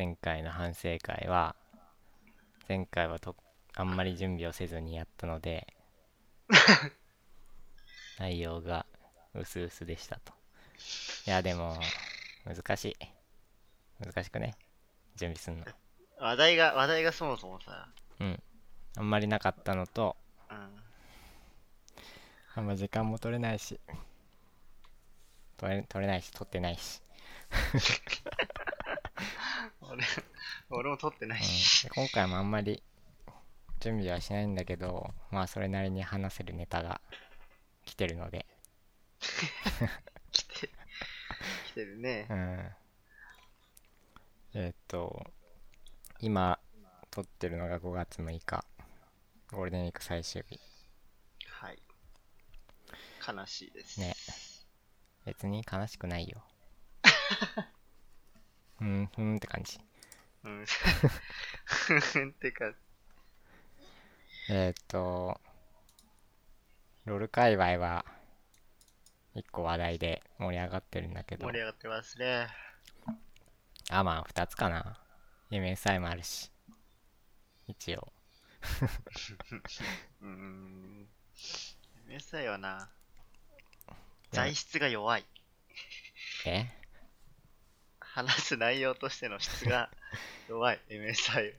前回の反省会は前回はとあんまり準備をせずにやったので 内容が薄々でしたと。いやでも難しい。難しくね？準備すんの。話題が、話題がそもそもさ、うん。あんまりなかったのとうん。あんま時間も取れないし。取れ取れないし取ってないし、俺、俺も撮ってなうんいし。で今回もあんまり準備はしないんだけどまあそれなりに話せるネタが来てるので来て、来てるねう。んえーっと今撮ってるのが5月6日ゴールデンウィーク最終日はい。悲しいです。ね別に悲しくないよ うんふんって感じ。うん。てか、えーっとロール界隈は1個話題で盛り上がってるんだけど。盛り上がってますね。あまあ2つかな。MSI もあるし。一応。うーん。MSI はな、材質が弱い。え？話す内容としての質が 弱い、MSI。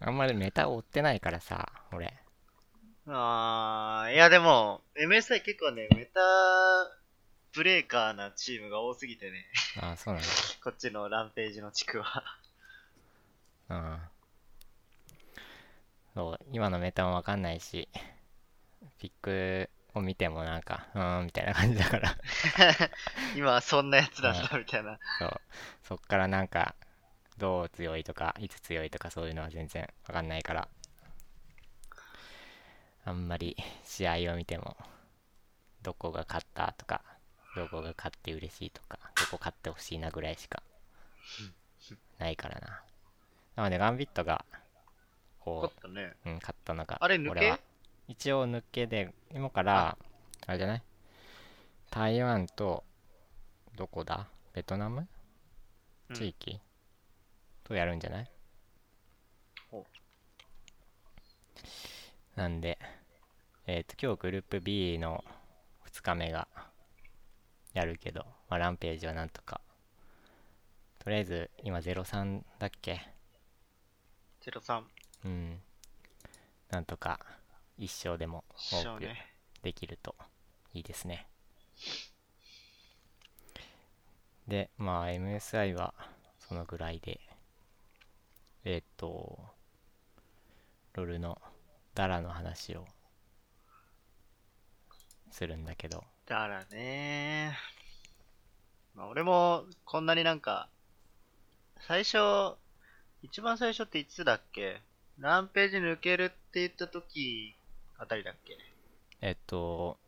あんまりメタ追ってないからさ俺あー、いやでも、MSI 結構ね、メタブレーカーなチームが多すぎてね、あそうなんだ こっちのランページの地区は。うんそう今のメタもわかんないしピックを見てもなんかうーんみたいな感じだから。今はそんなやつなんだ、みたいな。そう。そっからなんかどう強いとかいつ強いとかそういうのは全然わかんないから。あんまり試合を見てもどこが勝ったとかどこが勝って嬉しいとかどこ勝ってほしいなぐらいしかないからな。なのでガンビットがここったね。う、うん、勝ったのがあれ抜け？俺は一応抜けで今からあれじゃない？台湾とどこだ？ベトナム？うん。地域、とやるんじゃない？ほなんでえっ、と今日グループ B の2日目がやるけど、まあ、ランページはなんとか。とりあえず今03だっけ？03。うん。なんとか一勝でも多く。できるといいですね。でまあ MSI はそのぐらいでえっ、とロールのダラの話をするんだけど。だからね。まあ、俺もこんなになんか、最初、一番最初っていつだっけ？ランページ抜けるって言った時あたりだっけ？えっと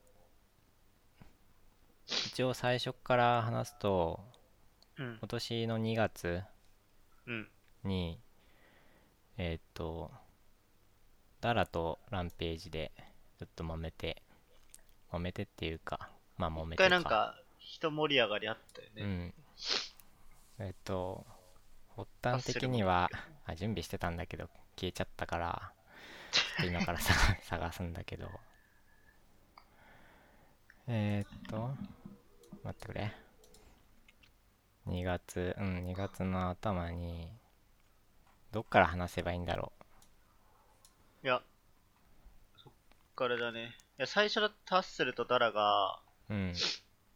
一応最初から話すとうん。今年の2月うん。にえっとダラとランページでちょっと揉めて揉めてっていうかまあ揉め一て回なんか、人盛り上がりあったよね。うんえっと発端的にはあ準備してたんだけど消えちゃったからちょっと今からさ 探すんだけど。えー、っと待ってくれ。2月うん2月の頭にどっから話せばいいんだろいや、そっからだね。いや、最初のタッスルとダラが、ううん。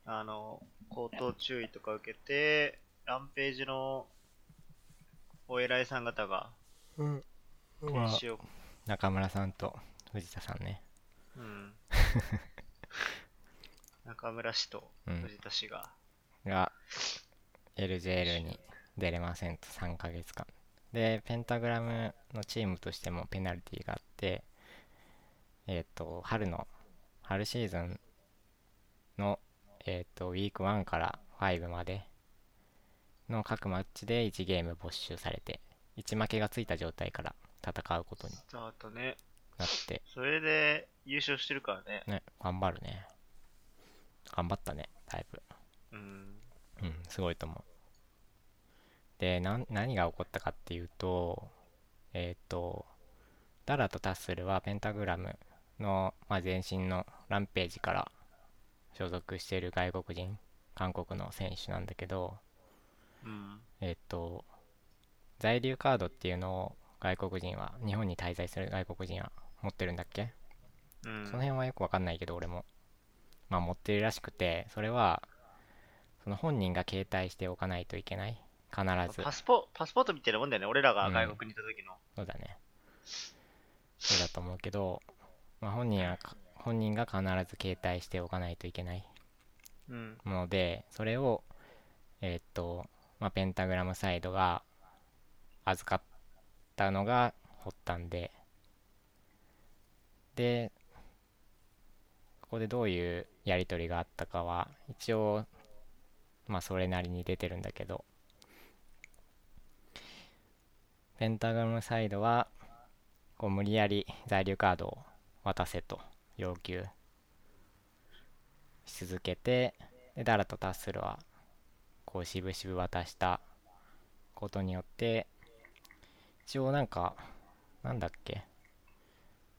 あの、口頭注意とか受けて、ランページのお偉いさん方が、うん。研修を、中村さんと藤田さんね。うん。中村氏とうん。藤田氏が、が LJL に出れませんと3ヶ月間。でペンタグラムのチームとしてもペナルティがあってえっ、と春の春シーズンのえっ、とウィーク1から5までの各マッチで1ゲーム没収されて1負けがついた状態から戦うことにスタートね。なってそれで優勝してるからね。ね頑張るね頑張ったねだいぶうん。うん、すごいと思う。でなん何が起こったかっていうとえっ、とダラとタッスルはペンタグラムの、まあ、前身のランページから所属している外国人韓国の選手なんだけどうん。えっ、と在留カードっていうのを外国人は日本に滞在する外国人は持ってるんだっけ？うん。その辺はよくわかんないけど俺もまあ持ってるらしくてそれはその本人が携帯しておかないといけない？必ずパスポ、パスポートみたいなもんだよね。俺らが外国にいた時の。そうだねそうだと思うけど、まあ、本人は本人が必ず携帯しておかないといけないうん。ものでそれをえーっと、まあ、ペンタグラムサイドが預かったのが発端で。でここでどういうやり取りがあったかは一応まあそれなりに出てるんだけど。ペンタグラムサイドはこう無理やり在留カードを渡せと要求し続けてでダラとタッスルはこう渋々渡したことによって一応なんかなんだっけ？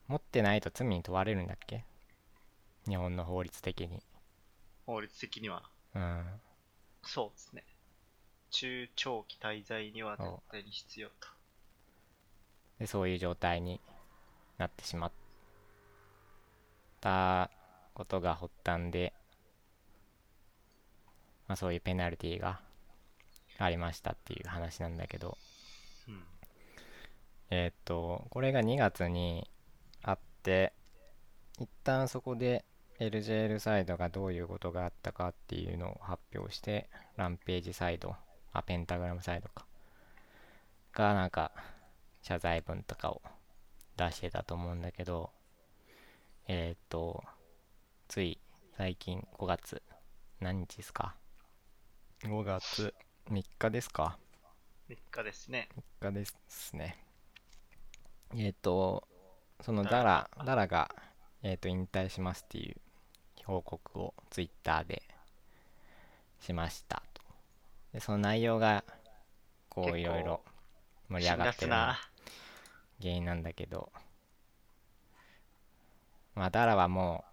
持ってないと罪に問われるんだっけ？日本の法律的に法律的には。うんそうですね。中長期滞在には絶対に必要と。でそういう状態になってしまったことが発端で、まあ、そういうペナルティーがありましたっていう話なんだけどうん。えーっとこれが2月にあって一旦そこで LJL サイドがどういうことがあったかっていうのを発表してランページサイドあペンタグラムサイドか。がなんか謝罪文とかを出してたと思うんだけどえーっとつい最近5月何日ですか？5月。3日ですか？3日ですね。3日ですねえっ、とそのダダララダラが、えー、と引退しますっていう報告をツイッターでしましたと。でその内容がこういろいろ盛り上辛がってる。原因なんだけど。まあダラはも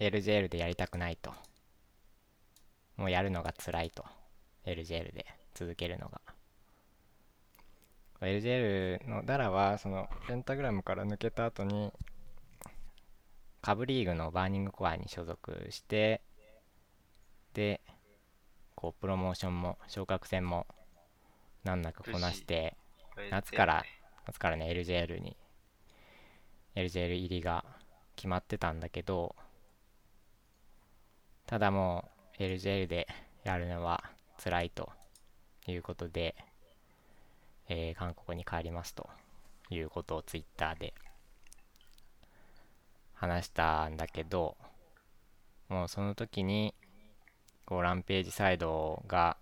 う LJL でやりたくないと。もうやるのが辛いと。LJL で続けるのが LJL のダラはそのペンタグラムから抜けた後に下部リーグのバーニングコアに所属してでこうプロモーションも昇格戦も難なくこなして夏から夏からね LJL に LJL 入りが決まってたんだけどただもう LJL でやるのは辛いということで、えー韓国に帰りますということをツイッターで話したんだけどもうその時にこうランページサイドが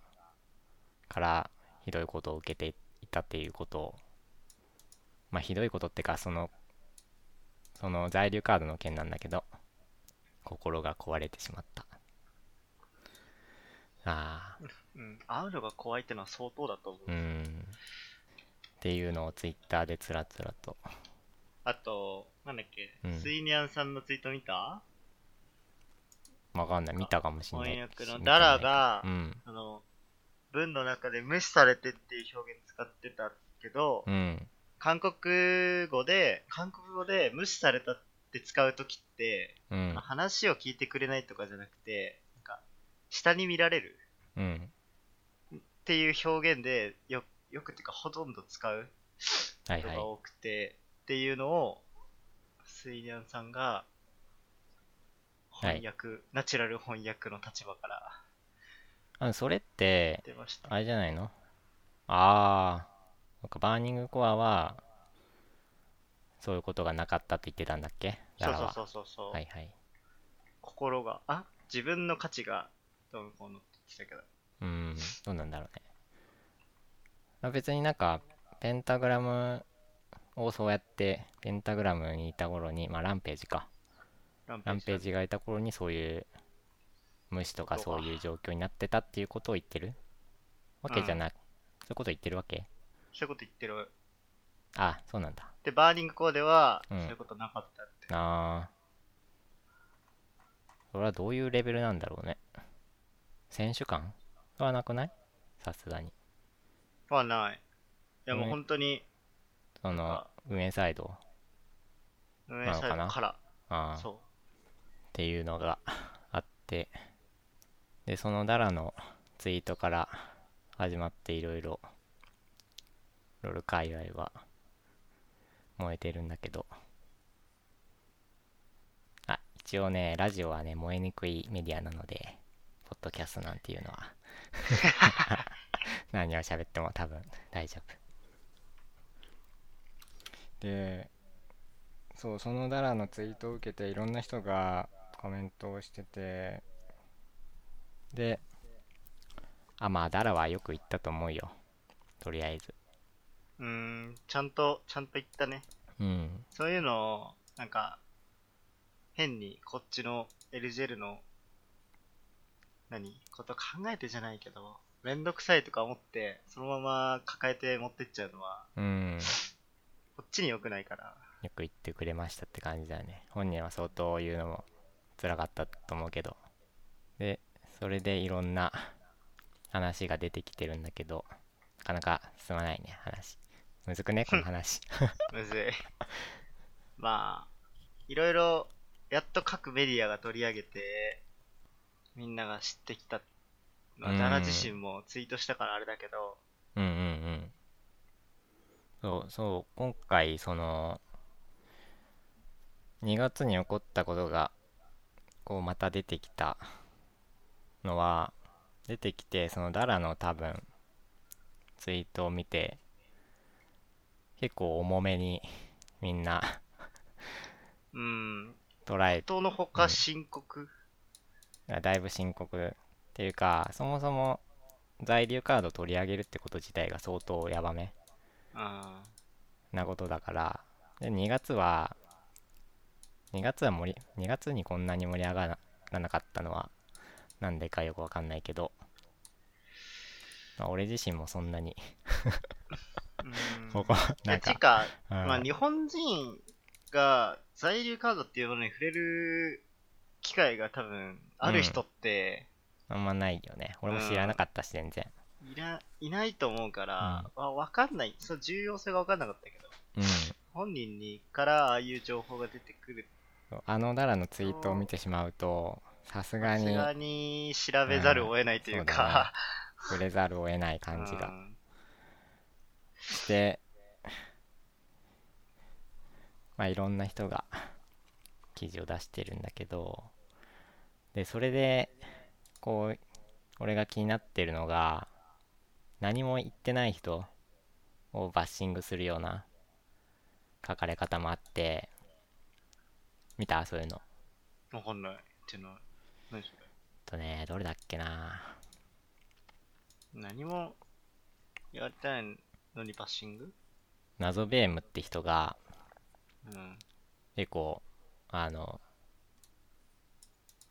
からひどいことを受けていたっていうことをまあひどいことってかそのその在留カードの件なんだけど心が壊れてしまったああうん。会うのが怖いってのは相当だと思う。うんっていうのをツイッターでつらつらと。あと、なんだっけ、うん。スイニャンさんのツイート見た？わかんない。見たかもしんない。翻訳の。しダラが見てないあの、文の中で無視されてっていう表現使ってたけど、うん。うん韓国語で、韓国語で無視されたって使うときって、うん。話を聞いてくれないとかじゃなくて、なんか、下に見られるうん。っていう表現で、よ、よくっていうかほとんど使うはいはい。人が多くて、っていうのを、スイニャンさんが、はい。翻訳、ナチュラル翻訳の立場からあそれって。あれじゃないの？ああなんかバーニングコアはそういうことがなかったって言ってたんだっけ？そうそうそうそうそう、はいはい。心が、あ？自分の価値が、どうのこうのって言ってたけど。うんどうなんだろうねまあ別になんかペンタグラムをそうやってペンタグラムにいた頃にまあランページかランページがいた頃にそういう無視とかそういう状況になってたっていうことを言ってるわけじゃないうこと言ってるわけ？そういうこと言ってる。あ、そうなんだ。で、バーニングコーデは、うんそういうことなかったって。あー。それはどういうレベルなんだろうね。選手間はなくない？さすがに。はない。いやもうね。本当に、その、運営サイド。運営サイドから。そっていうのがあって。でそのダラのツイートから始まっていろいろロール界隈は燃えてるんだけど。あ一応ねラジオはね燃えにくいメディアなのでポッドキャストなんていうのは 何を喋っても多分大丈夫でそうそのダラのツイートを受けていろんな人がコメントをしててであまあダラはよく言ったと思うよとりあえずう。ん、ちゃんと、ちゃんと言ったね。うんそういうのを、なんか、変にこっちの LGL の、何？こと考えてじゃないけど、めんどくさいとか思って、そのまま抱えて持ってっちゃうのは、うんこっちに良くないから。よく言ってくれましたって感じだね本人は相当言うのも辛かったと思うけどでそれでいろんな話が出てきてるんだけどなかなか進まないね話むずくねこの話 むずい。まあ、いろいろ、やっと各メディアが取り上げて、みんなが知ってきた。まあ、うんダラ自身もツイートしたからあれだけど、うんうんうん。そうそう今回その2月に起こったことがこうまた出てきたのは出てきてそのダラの多分ツイートを見て結構重めにみんなうん、捉え人のほか深刻？だいぶ深刻。っていうかそもそも在留カード取り上げるってこと自体が相当ヤバめうん。なことだから。で2月は2月は盛り2月にこんなに盛り上がらなかったのはなんでかよくわかんないけど、まあ、俺自身もそんなに。うん。ここなんか。てか、うん。まあ、日本人が在留カードっていうものに触れる機会が多分ある人ってあんまないよね。俺も知らなかったし全然。いら、いないと思うから、わわかんない。その重要性がわかんなかったけど、うん。本人にからああいう情報が出てくる。あのダラのツイートを見てしまうとさすがにさすがに調べざるを得ないというか、触れざるを得ない感じが。うん。して、まあいろんな人が記事を出してるんだけど、で、それで、こう、俺が気になってるのが、何も言ってない人をバッシングするような書かれ方もあって、見た？そういうの。わかんない。っていうのは、何それ？とね、どれだっけな何も言われてないのにバッシング？謎ベームって人が、うん。結構、あの、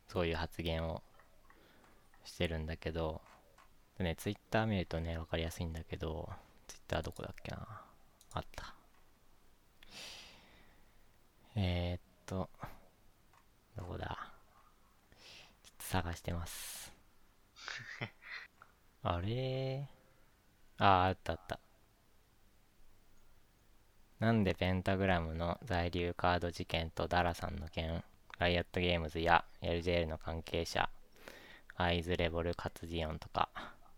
そういう発言をしてるんだけど、でね、ツイッター見るとね、わかりやすいんだけど、ツイッターどこだっけな？あった。えー、っと、どこだ？ちょっと探してます。あれ？ああ、あったあった。なんでペンタグラムの在留カード事件とダラさんの件、ライアットゲームズや LJL の関係者、アイズレボルカツジオンとか、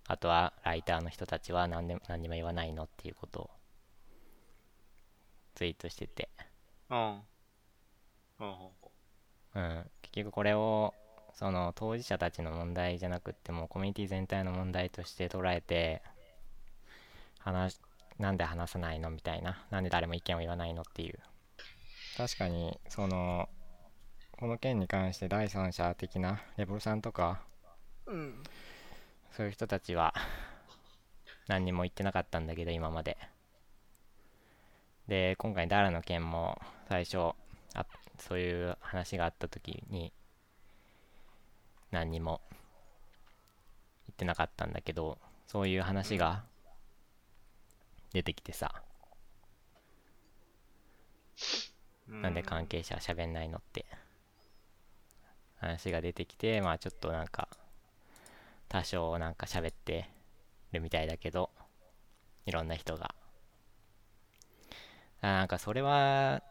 あとはライターの人たちは何でも何にも言わないのっていうことをツイートしてて、うん。うん。うん、結局これをその当事者たちの問題じゃなくってもコミュニティ全体の問題として捉えて話しなんで話さないのみたいななんで誰も意見を言わないのっていう確かにそのこの件に関して第三者的なレボルさんとかそういう人たちは何にも言ってなかったんだけど今まで。で今回ダラの件も最初あそういう話があった時に何にも言ってなかったんだけどそういう話が出てきてさ、なんで関係者は喋んないのって。話が出てきて、まあちょっとなんか、多少なんか喋ってるみたいだけど、いろんな人が。あなんかそれは、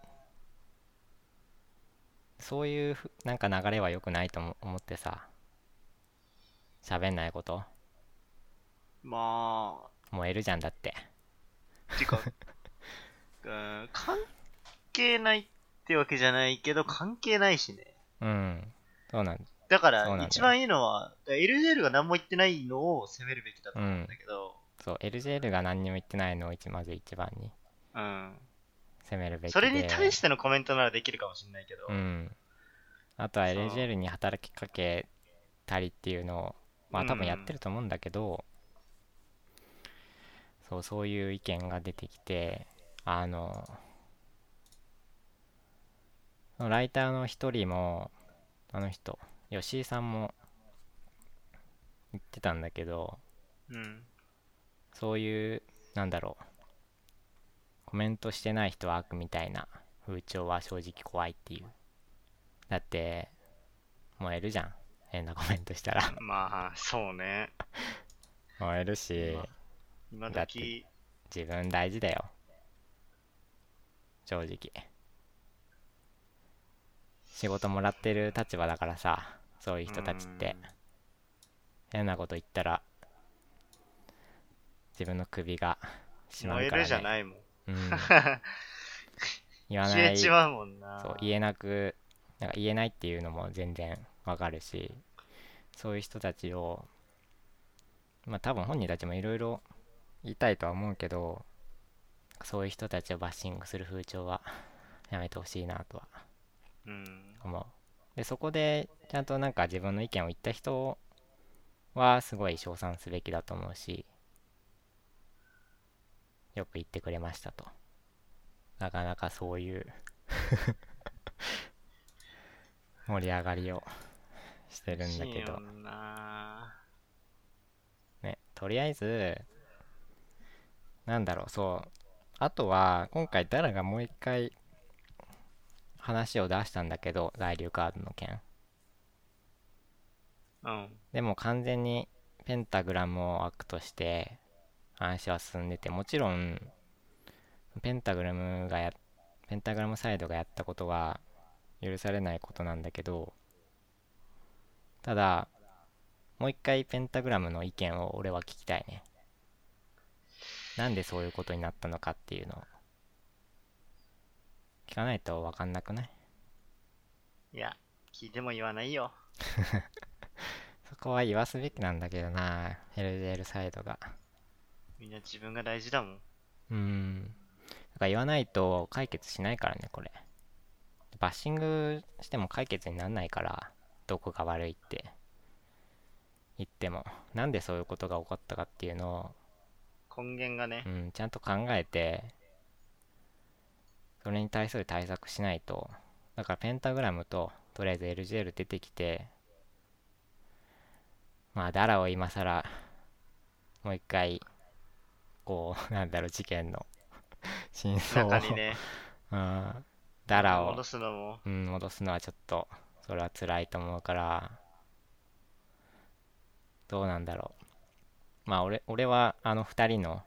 そういうふなんか流れは良くないとも思ってさ、喋んないことま燃えるじゃんだって。あ、てか、うん、関係ないってわけじゃないけど、関係ないしね。うん。そうなんだから、一番いいのは、LJL が何も言ってないのを責めるべきだと思うんだけど、そう、LJL が何にも言ってないのを一まず一番にうん。攻めるべきで。それに対してのコメントならできるかもしれないけど、うん。あとは LJL に働きかけたりっていうのを、まあ多分やってると思うんだけど、そう、そういう意見が出てきて、あのライターの一人も、あの人、吉井さんも言ってたんだけど、うん。そういう、なんだろう、コメントしてない人は悪みたいな風潮は正直怖いっていう。だって、燃えるじゃん。変なコメントしたら。まあ、そうね。燃えるし、ま今だって時、自分大事だよ。正直。仕事もらってる立場だからさ、そういう人たちって。変なこと言ったら、自分の首が締まるから、ね。燃えるじゃないもん。うん。言わな消えい。ちまうもんな。そう言えなくなんか言えないっていうのも全然わかるしそういう人たちをまあ多分本人たちもいろいろ言いたいとは思うけどそういう人たちをバッシングする風潮はやめてほしいなとはうん。でそこでちゃんとなんか自分の意見を言った人はすごい称賛すべきだと思うしよく言ってくれましたと。なかなかそういう 盛り上がりをしてるんだけど。ねとりあえずなんだろうそうあとは今回ダラがもう一回話を出したんだけど在留カードの件。うん。でも完全にペンタグラムを悪として話は進んでてもちろんペンタグラムがやペンタグラムサイドがやったことは許されないことなんだけどただもう一回ペンタグラムの意見を俺は聞きたいね。なんでそういうことになったのかっていうのを聞かないと分かんなくない？いや、聞いても言わないよ。そこは言わすべきなんだけどな LJL サイドがみんな自分が大事だもん。うーん。だから言わないと解決しないからね、これ。バッシングしても解決にならないから、どこが悪いって言っても。なんでそういうことが起こったかっていうのを、根源がねう。ん、ちゃんと考えて、それに対する対策しないと。だからペンタグラムと、とりあえず LGL 出てきて、まあ、ダラを今更、もう一回、こう、なんだろう、事件の 真相を、中にね、うん、ダラを戻、すのも。うん、戻すのはちょっと、それは辛いと思うから、どうなんだろう。まあ、俺、俺は、あの二人の、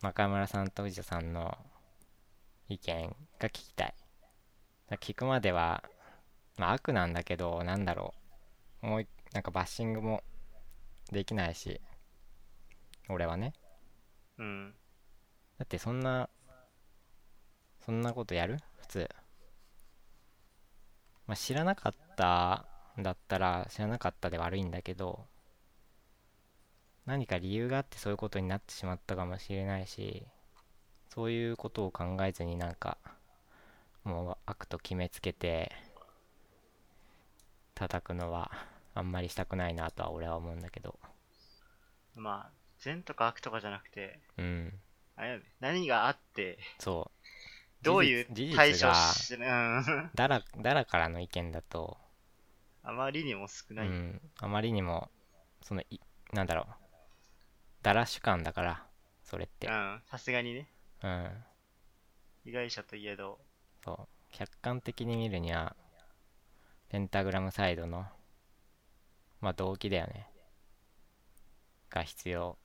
中村さんと藤田さんの意見が聞きたい。だ聞くまでは、まあ、悪なんだけど、なんだろう。もうい、なんかバッシングもできないし、俺はね。うん。だってそんな、そんなことやる？普通。まあ、知らなかったんだったら知らなかったで悪いんだけど、何か理由があってそういうことになってしまったかもしれないし、そういうことを考えずになんか、もう悪と決めつけて、叩くのはあんまりしたくないなとは俺は思うんだけど。まあ、善とか悪とかじゃなくて、うん。あれ何があって、そう。どういう事実対処し、うん。だら、だらからの意見だと、あまりにも少ない。うん、あまりにも、そのい、なんだろう、だら主観だから、それってうん。さすがにね。うん被害者といえど。そう客観的に見るにはペンタグラムサイドのまあ動機だよねが必要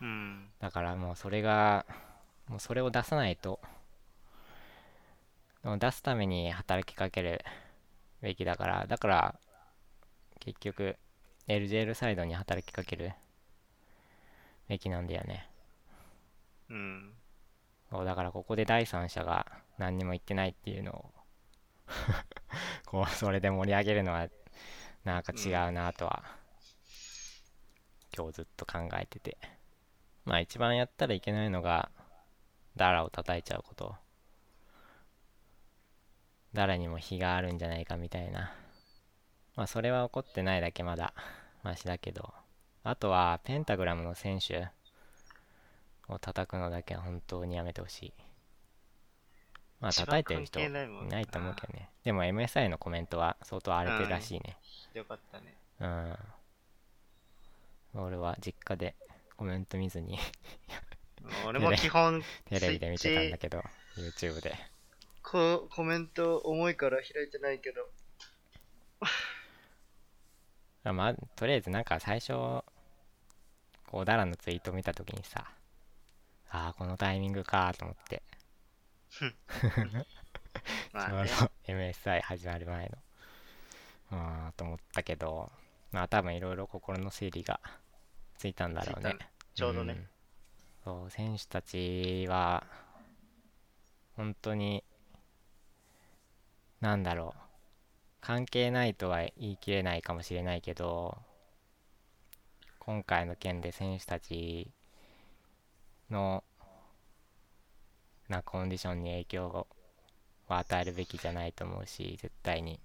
うん。だからもうそれがもうそれを出さないと出すために働きかけるべきだからだから結局 LJL サイドに働きかけるべきなんだよねうん。そうだからここで第三者が何にも言ってないっていうのを こうそれで盛り上げるのはなんか違うなとは、今日ずっと考えてて。まあ一番やったらいけないのがダラを叩いちゃうこと。誰にも非があるんじゃないかみたいな。まあそれは起こってないだけまだマシだけど。あとはペンタグラムの選手。を叩くのだけは本当にやめてほしい。まあ叩いてる人いないと思うけどね。でも MSI のコメントは相当荒れてるらしいね。ひどかったね。うん。俺は実家でコメント見ずに俺も基本、テレビで見てたんだけど、YouTube で。こコメント重いから開いてないけど。あまあ、とりあえずなんか最初、こう、ダラのツイート見たときにさ、ああ、このタイミングかと思って、まあね。ちょうど MSI 始まる前の。ああ、と思ったけど、まあ多分いろいろ心の整理がついたんだろうね。ちょうどね。んそう、選手たちは、本当に、なんだろう。関係ないとは言い切れないかもしれないけど、今回の件で選手たちの、なコンディションに影響を与えるべきじゃないと思うし、絶対に。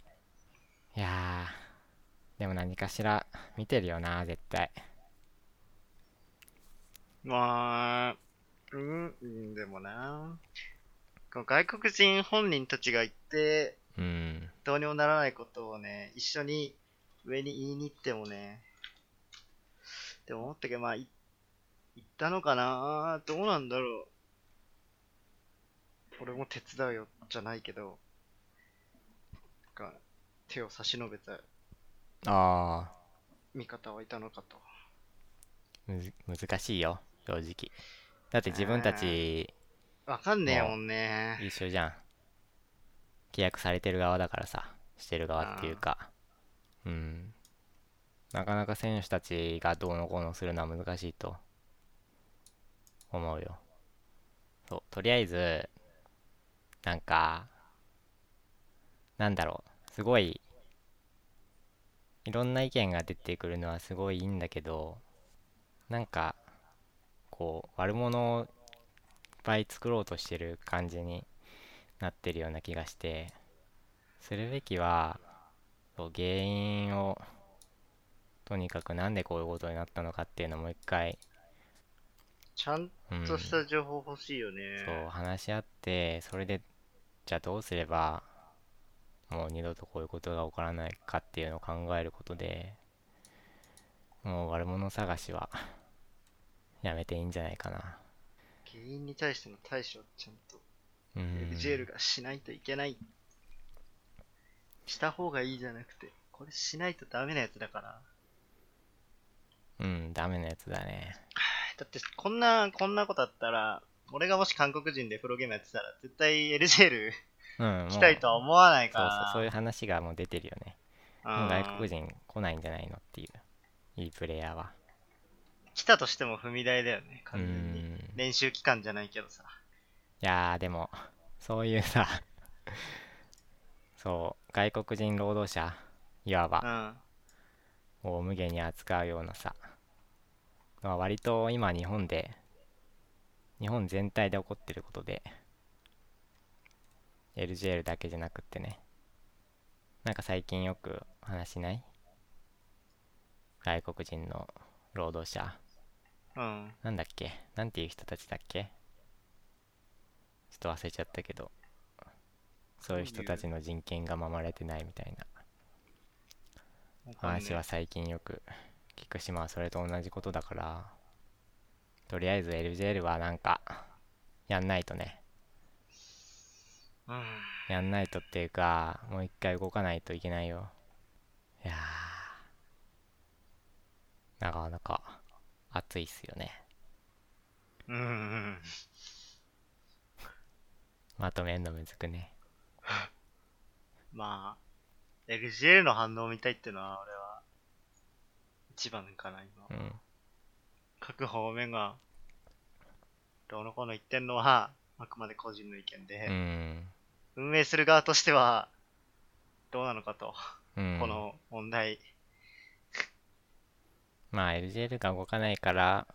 いやー、でも何かしら見てるよな、絶対。まあ、うん、でもな。この外国人本人たちが言って、うん。どうにもならないことをね、一緒に上に言いに行ってもね、でも思ったけど、まあ、言ったのかなどうなんだろう。俺も手伝うよ、じゃないけど、なんか、手を差し伸べたあ味方はいたのかと。あ、むず難しいよ、正直。だって自分たちわかんねえもんね。一緒じゃん。契約されてる側だからさ、してる側っていうか。うん。なかなか選手たちがどうのこうのするのは難しいと思うよ。そう、とりあえず、なんか、なんだろう、すごい、いろんな意見が出てくるのはすごいいいんだけど、なんか、こう、悪者をいっぱい作ろうとしてる感じになってるような気がして、するべきは、そう原因を、とにかくなんでこういうことになったのかっていうのをもう一回、ちゃんうん、とした情報欲しいよね。そう話し合ってそれでじゃあどうすればもう二度とこういうことが起こらないかっていうのを考えることでもう悪者探しはやめていいんじゃないかな原因に対しての対処をちゃんとうん LGL がしないといけない。した方がいいじゃなくて、これしないとダメなやつだから。うんダメなやつだね だって、こんな、こんなことあったら、俺がもし韓国人でプロゲームやってたら、絶対 LGL うんもう来たいとは思わないかそうら。そうそういう話がもう出てるよね外国人来ないんじゃないのっていういいプレイヤーは来たとしても踏み台だよね、う完全に。ん練習期間じゃないけどさ。いやーでもそういうさそう外国人労働者いわばうん。を無限に扱うようなさのは割と今日本で日本全体で起こってることで LGL だけじゃなくってねなんか最近よく話しない外国人の労働者。うん。なんだっけ？なんていう人たちだっけ？ちょっと忘れちゃったけどそういう人たちの人権が守られてないみたいな話は最近よく聞くしまあそれと同じことだからとりあえず LJL はなんか、やんないとね。うん。やんないとっていうか、もう一回動かないといけないよ。いやー、なかなか熱いっすよね。うんうん。まとめんのむずくね。まあ、LGL の反応を見たいってのは、俺は、一番かな、今。うん。各方面が、どうのこうの言ってんのは、あくまで個人の意見で、うん。運営する側としては、どうなのかと、うん。この問題。まあ LGL が動かないから、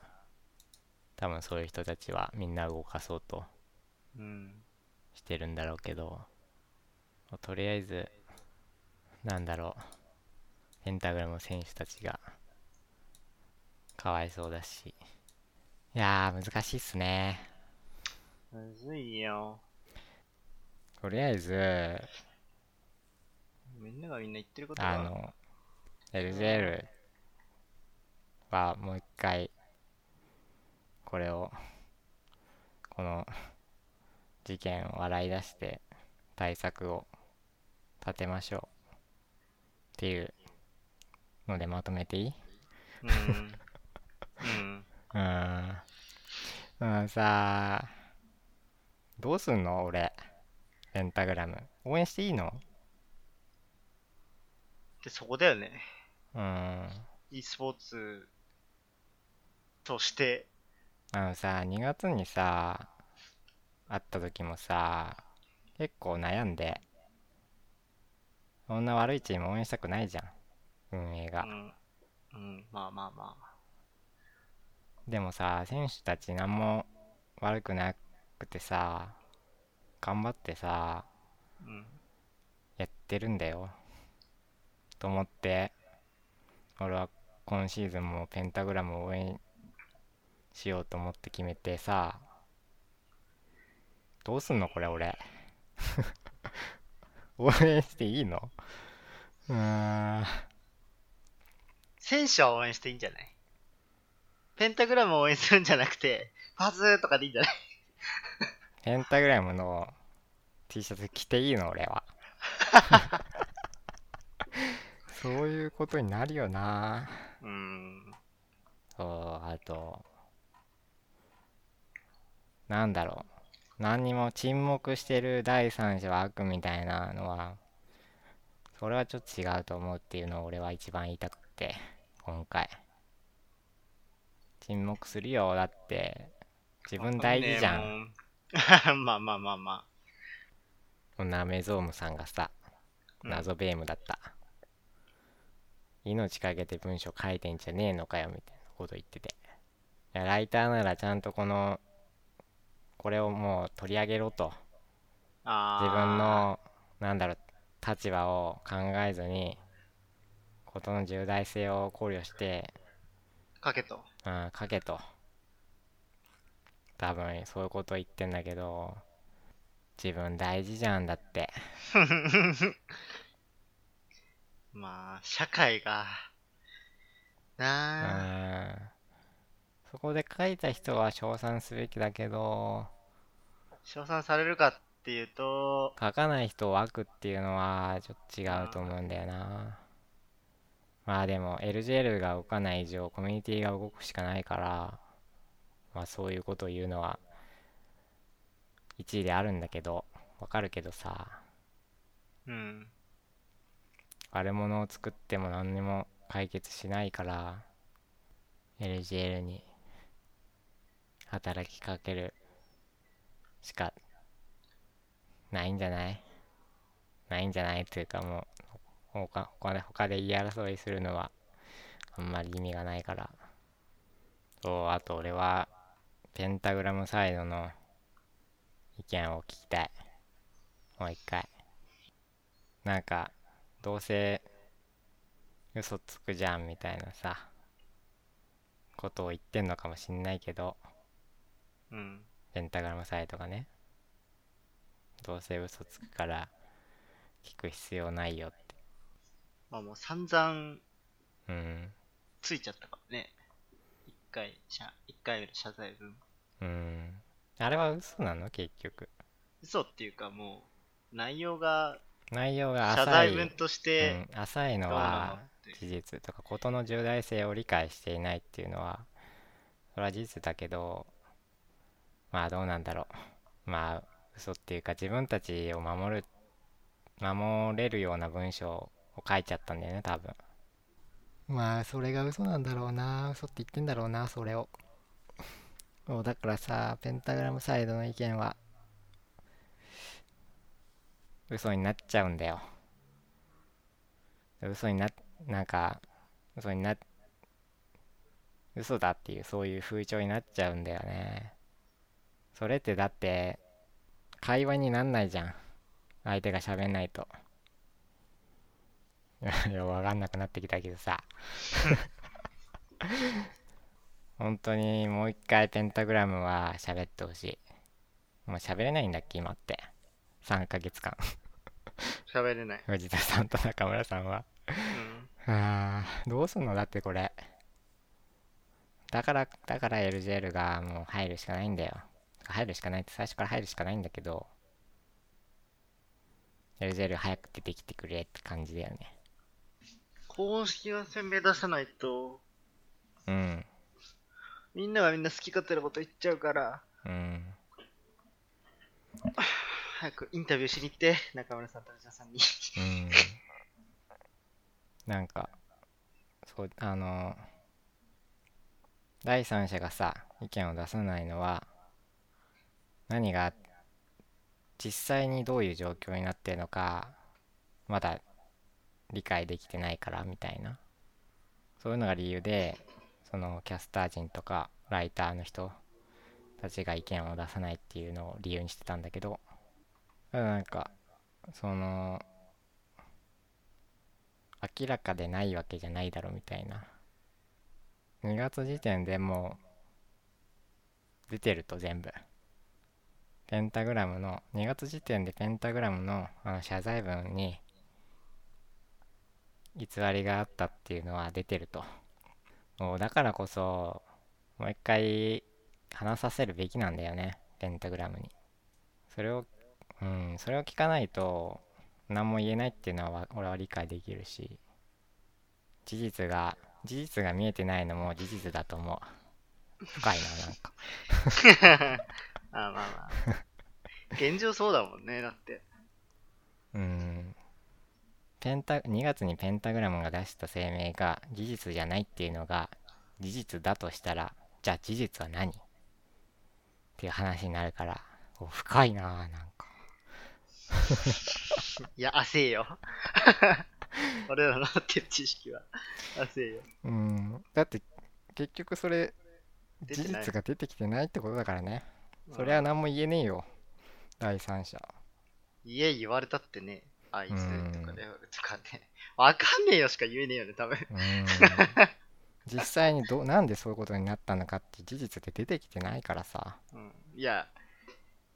多分そういう人たちはみんな動かそうとうん。してるんだろうけど、とりあえず、なんだろう、ペンタグラムの選手たちが、かわいそうだし。いやー、難しいっすね。むずいよ。とりあえず、みんながみんな言ってることが、あの、LGL はもう一回、これを、この事件を洗い出して対策を立てましょうっていうのでまとめていい？うん。うん。うーん。うん さどうすんの？俺。ペンタグラム。応援していいの？で、そこだよね。うーん。e スポーツとして、あのさ、2月にさ、会った時もさ、結構悩んで、そんな悪いチーム応援したくないじゃん。運営が。うん。うん、まあまあまあ。でもさ、選手たち何も悪くなくてさ、頑張ってさ、うん。やってるんだよ。と思って、俺は今シーズンもペンタグラムを応援しようと思って決めてさ、どうすんのこれ俺。応援していいの？うーん。選手は応援していいんじゃない？ペンタグラムを応援するんじゃなくて、パズーとかでいいんじゃない？ペンタグラムの T シャツ着ていいの俺は。そういうことになるよな。うん。そう、あと、なんだろう。何にも沈黙してる第三者は悪みたいなのは、それはちょっと違うと思うっていうのを俺は一番言いたくて、今回。沈黙するよ、だって、自分大事じゃん。ん。まあまあまあまこんなメゾームさんがさ、うん謎ベームだった。命かけて文章書いてんじゃねえのかよ、みたいなこと言ってて。いや、ライターならちゃんとこの、これをもう取り上げろと。自分、の、なんだろう、立場を考えずに、ことの重大性を考慮して、かけと。うん、書けと。多分、そういうこと言ってんだけど、自分大事じゃんだって。まあ、社会が、うなあ、ん。そこで書いた人は称賛すべきだけど、称賛されるかっていうと、書かない人を悪っていうのはちょっと違うと思うんだよな。まあでも LGL が動かない以上コミュニティが動くしかないから、まあそういうことを言うのは一理あるんだけど、わかるけどさ、うん。悪者を作っても何にも解決しないから、LGL に働きかけるしかないんじゃない？ないんじゃない？っていうかもう他他で他で言い争いするのはあんまり意味がないから。そうあと俺はペンタグラムサイドの意見を聞きたい。もう一回。なんかどうせ嘘つくじゃんみたいなさことを言ってんのかもしんないけどうん。ペンタグラムサイトがね。どうせ嘘つくから聞く必要ないよってまあもう散々うん。ついちゃったからね。一回、謝一回目の謝罪文。うん。あれは嘘なの？結局。嘘っていうかもう、内容が内容が謝浅い。罪文として、うん、浅いのどうなのはって。事実とか事の重大性を理解していないっていうのはそれは事実だけどまあどうなんだろう。まあ嘘っていうか自分たちを守る守れるような文章を書いちゃったんだよね多分。まあそれが嘘なんだろうな。嘘って言ってんだろうなそれを。そうだからさペンタグラムサイドの意見は嘘になっちゃうんだよ。嘘にななんか嘘にな嘘だっていうそういう風潮になっちゃうんだよね。それってだって会話になんないじゃん。相手が喋んないと。いやわかんなくなってきたけどさ。本当にもう一回ペンタグラムは喋ってほしい。もう喋れないんだっけ今って。3ヶ月間。喋れない。藤田さんと中村さんは。うん。あーどうすんのだってこれ。だからだから LGL がもう入るしかないんだよ。入るしかないって最初から入るしかないんだけど。LGL 早く出てきてくれって感じだよね公式は鮮明出さないと、うん。みんながみんな好き勝手なこと言っちゃうから、うん。早くインタビューしに行って、中村さんと藤田さんに。うん。なんかそうあの第三者がさ意見を出さないのは何が実際にどういう状況になってるのかまだ理解できてないからみたいな。そういうのが理由でそのキャスター陣とかライターの人たちが意見を出さないっていうのを理由にしてたんだけどだなんかその明らかでないわけじゃないだろみたいな。2月時点でもう出てると全部。ペンタグラムの2月時点でペンタグラムのあの謝罪文に偽りがあったっていうのは出てると。もうだからこそもう一回話させるべきなんだよねペンタグラムに。それをうんそれを聞かないと何も言えないっていうのは俺は理解できるし事実が事実が見えてないのも事実だと思う。深いななんか。あまあまあ。現状そうだもんね、だって。うんペンタ2月にペンタグラムが出した声明が事実じゃないっていうのが事実だとしたらじゃあ事実は何？っていう話になるからお深いなあなんか。いや、焦えよ。俺らの持ってる知識は。焦えよ。うん。だって結局それ事実が出てきてないってことだからね。そうんれは何も言えねえよ。第三者。家言われたってね、あいつうんとかで、とかね。わかんねえよしか言えねえよね、多分。うん実際にど なんでそういうことになったのかって事実って出てきてないからさうん。いや、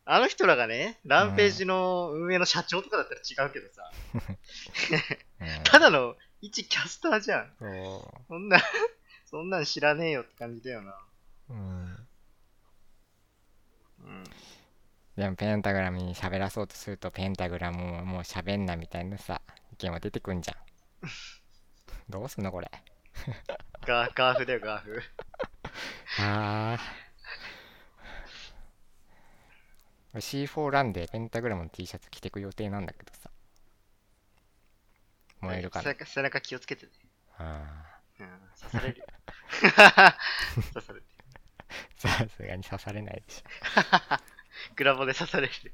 あの人らがね、ランページの運営の社長とかだったら違うけどさ、うんただの一キャスターじゃん。そそんな、そんなん知らねえよって感じだよな。ううんうん。でもペンタグラムに喋らそうとするとペンタグラムももう喋んなみたいなさ意見は出てくんじゃん どうすんのこれガーガーフだよ、ガーフ。ああ C4 ランでペンタグラムの T シャツ着てく予定なんだけどさ燃えるかな背中気をつけてね。あうん、刺されるよ。刺される。ーさすがに刺されないでしょグラボで刺される。よ。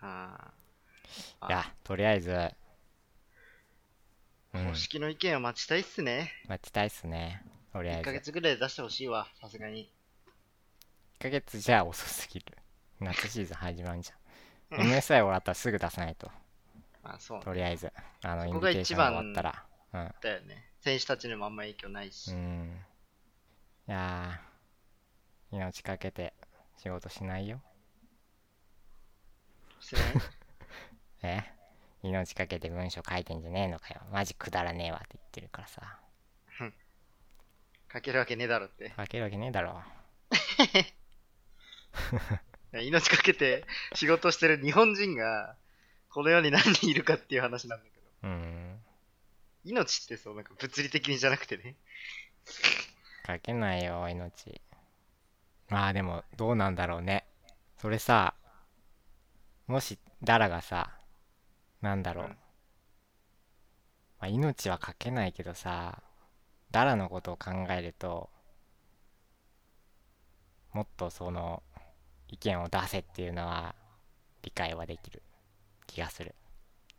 はあ。いやとりあえず。うん。公式の意見を待ちたいっすね。待ちたいっすね。とりあ1えず。1ヶ月ぐらいで出してほしいわ、さすがに。ヶ月じゃ遅すぎる。夏シーズン始まんじゃん。MSI 終わったらすぐ出さないと。まあそうとりあえずあのインそこがビテーションが終わったら。うん。だよね。選手たちにもあんま影響ないし。うん。いやー。命かけて仕事しないよしてない？え？命かけて文章書いてんじゃねえのかよマジくだらねえわって言ってるからさかけるわけねえだろって。かけるわけねえだろ。命かけて仕事してる日本人が、この世に何人いるかっていう話なんだけど。うん。命ってそう、なんか物理的にじゃなくてね。かけないよ、命。まあでも、どうなんだろうね。それさ、もし、ダラがさ、なんだろう。うんまあ、命はかけないけどさ、ダラのことを考えると、もっとその、意見を出せっていうのは、理解はできる気がする。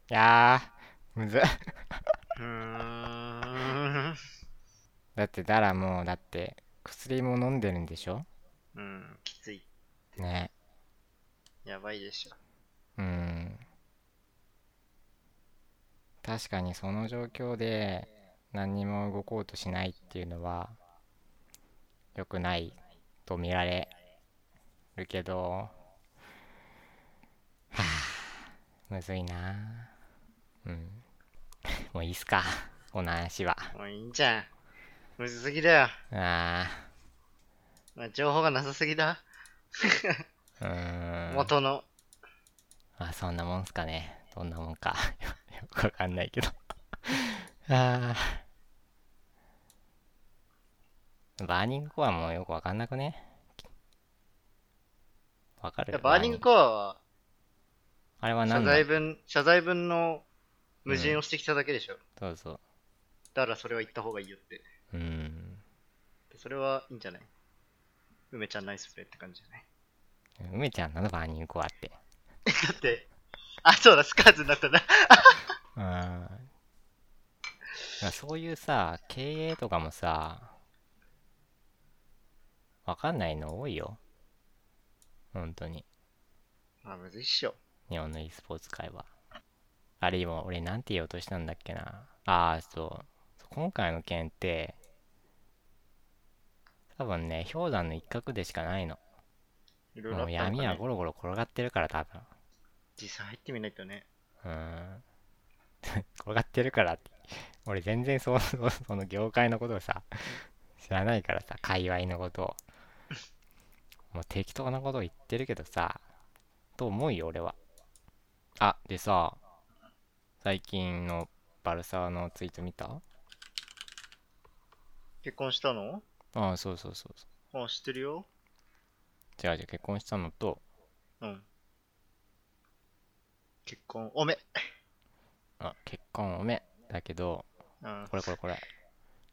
いやー、むず。だってダラもう、だって、薬も飲んでるんでしょ？うん、きつい。ね。やばいでしょ。うん。確かにその状況で何にも動こうとしないっていうのは良くないと見られるけど、はあ、むずいなうん。もういいっすか、この話は。もういいんじゃん。むずすぎだよ。あまあ、情報がなさすぎだ。元の。あ、そんなもんすかね。どんなもんか。よくわかんないけど。あーバーニングコアもよくわかんなくね？わかるバーニングコアは、あれは謝何だ？罪文、謝罪文の矛盾をしてきただけでしょ。そうそう。だからそれは言った方がいいよって。うーん。それはいいんじゃない？梅ちゃんナイスプレーって感じじゃない梅ちゃんなのバーニングコアって。だって、あ、そうだ、スカーズになったな。うーん。そういうさ、経営とかもさ、わかんないの多いよ。本当に。まあ、むずいっしょ。日本の e スポーツ界は。あれ今、俺なんて言おうとしたんだっけな。ああ、そう。今回の件って、多分ね、氷山の一角でしかないの。いろいろあもうったのか、ね、闇はゴロゴロ転がってるから、多分。実際入ってみないとね。うーん。転がってるからって。俺全然その、その業界のことをさ、知らないからさ、界隈のことを。もう適当なことを言ってるけどさ、と思うよ、俺は。あ、でさ、最近のバルサーのツイート見た？結婚したの？ああ、そうそうそうそあ、知ってるよ。う。違う違う、結婚したのと、うん。結婚、おめ。あ、結婚おめ。だけど、うん。これこれこれ。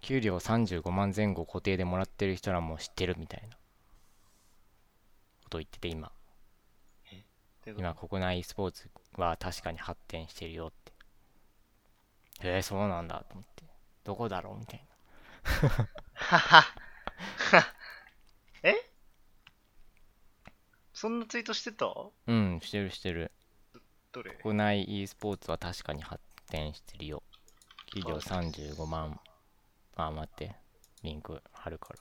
給料35万前後固定でもらってる人らも知ってるみたいなことを言ってて今。今国内 e スポーツは確かに発展してるよって。へえ、そうなんだと思って。どこだろうみたいはは。え？そんなツイートしてた？な。うん、してるしてる。どれ？国内 e スポーツは確かに発展してるよ。給料35万。あ、待って。リンク貼るか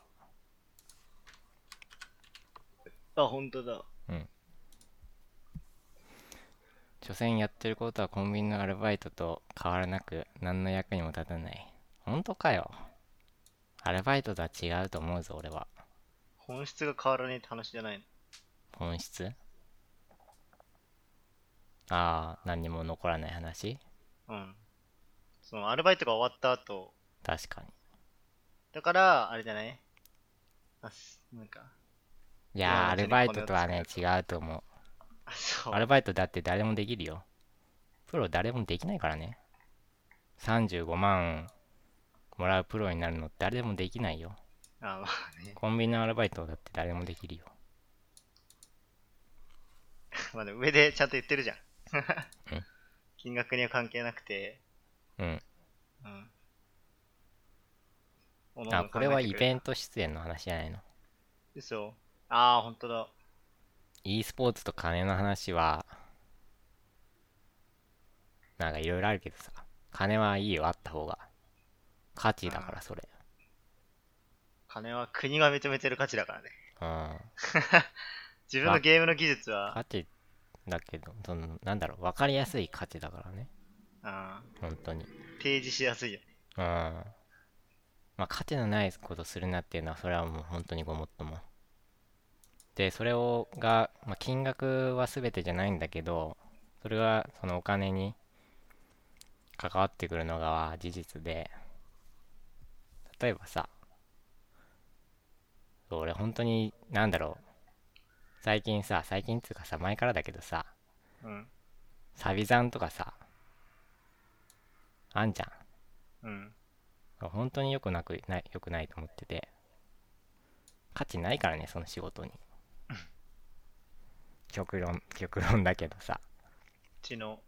ら。あ、ほんとだ。所詮やってることはコンビニのアルバイトと変わらなく何の役にも立たない。ほんとかよ。アルバイトとは違うと思うぞ、俺は。本質が変わらねえって話じゃないの？本質？ああ、何にも残らない話？うん。そのアルバイトが終わった後、確かに。だから、あれじゃない？あ、すなんか、いやー、アルバイトとはね、違うと思う。あ、そう。アルバイトだって誰もできるよ。プロ誰もできないからね。35万もらうプロになるの誰でもできないよ。あ、まあね。コンビニのアルバイトだって誰もできるよ。まあでも上でちゃんと言ってるじゃん。金額には関係なくて、うん。うん。おのおのあ、これはイベント。ト出演の話じゃないの？嘘ああ、ほんとだ。e スポーツと金の話は、なんかいろいろあるけどさ、金はいいよ、あった方が。価値だから、それ。金は国が認めてる価値だからね。うん。自分のゲームの技術は、価値だけど、その、なんだろう、わかりやすい価値だからね。あ本当に。ー提示しやすいよね。うん。ままあ価値のないことするなっていうのはそれはもう本当にごもっともでそれをが、まあ、金額は全てじゃないんだけどそれがそのお金に関わってくるのが事実で例えばさ俺本当になんだろう。最近さ最近っつうかさ前からだけどさうん。サビ残とかさあんじゃん。うん。本当に良くなくない良くないと思ってて。価値ないからねその仕事に。極論極論だけどさ。うちの、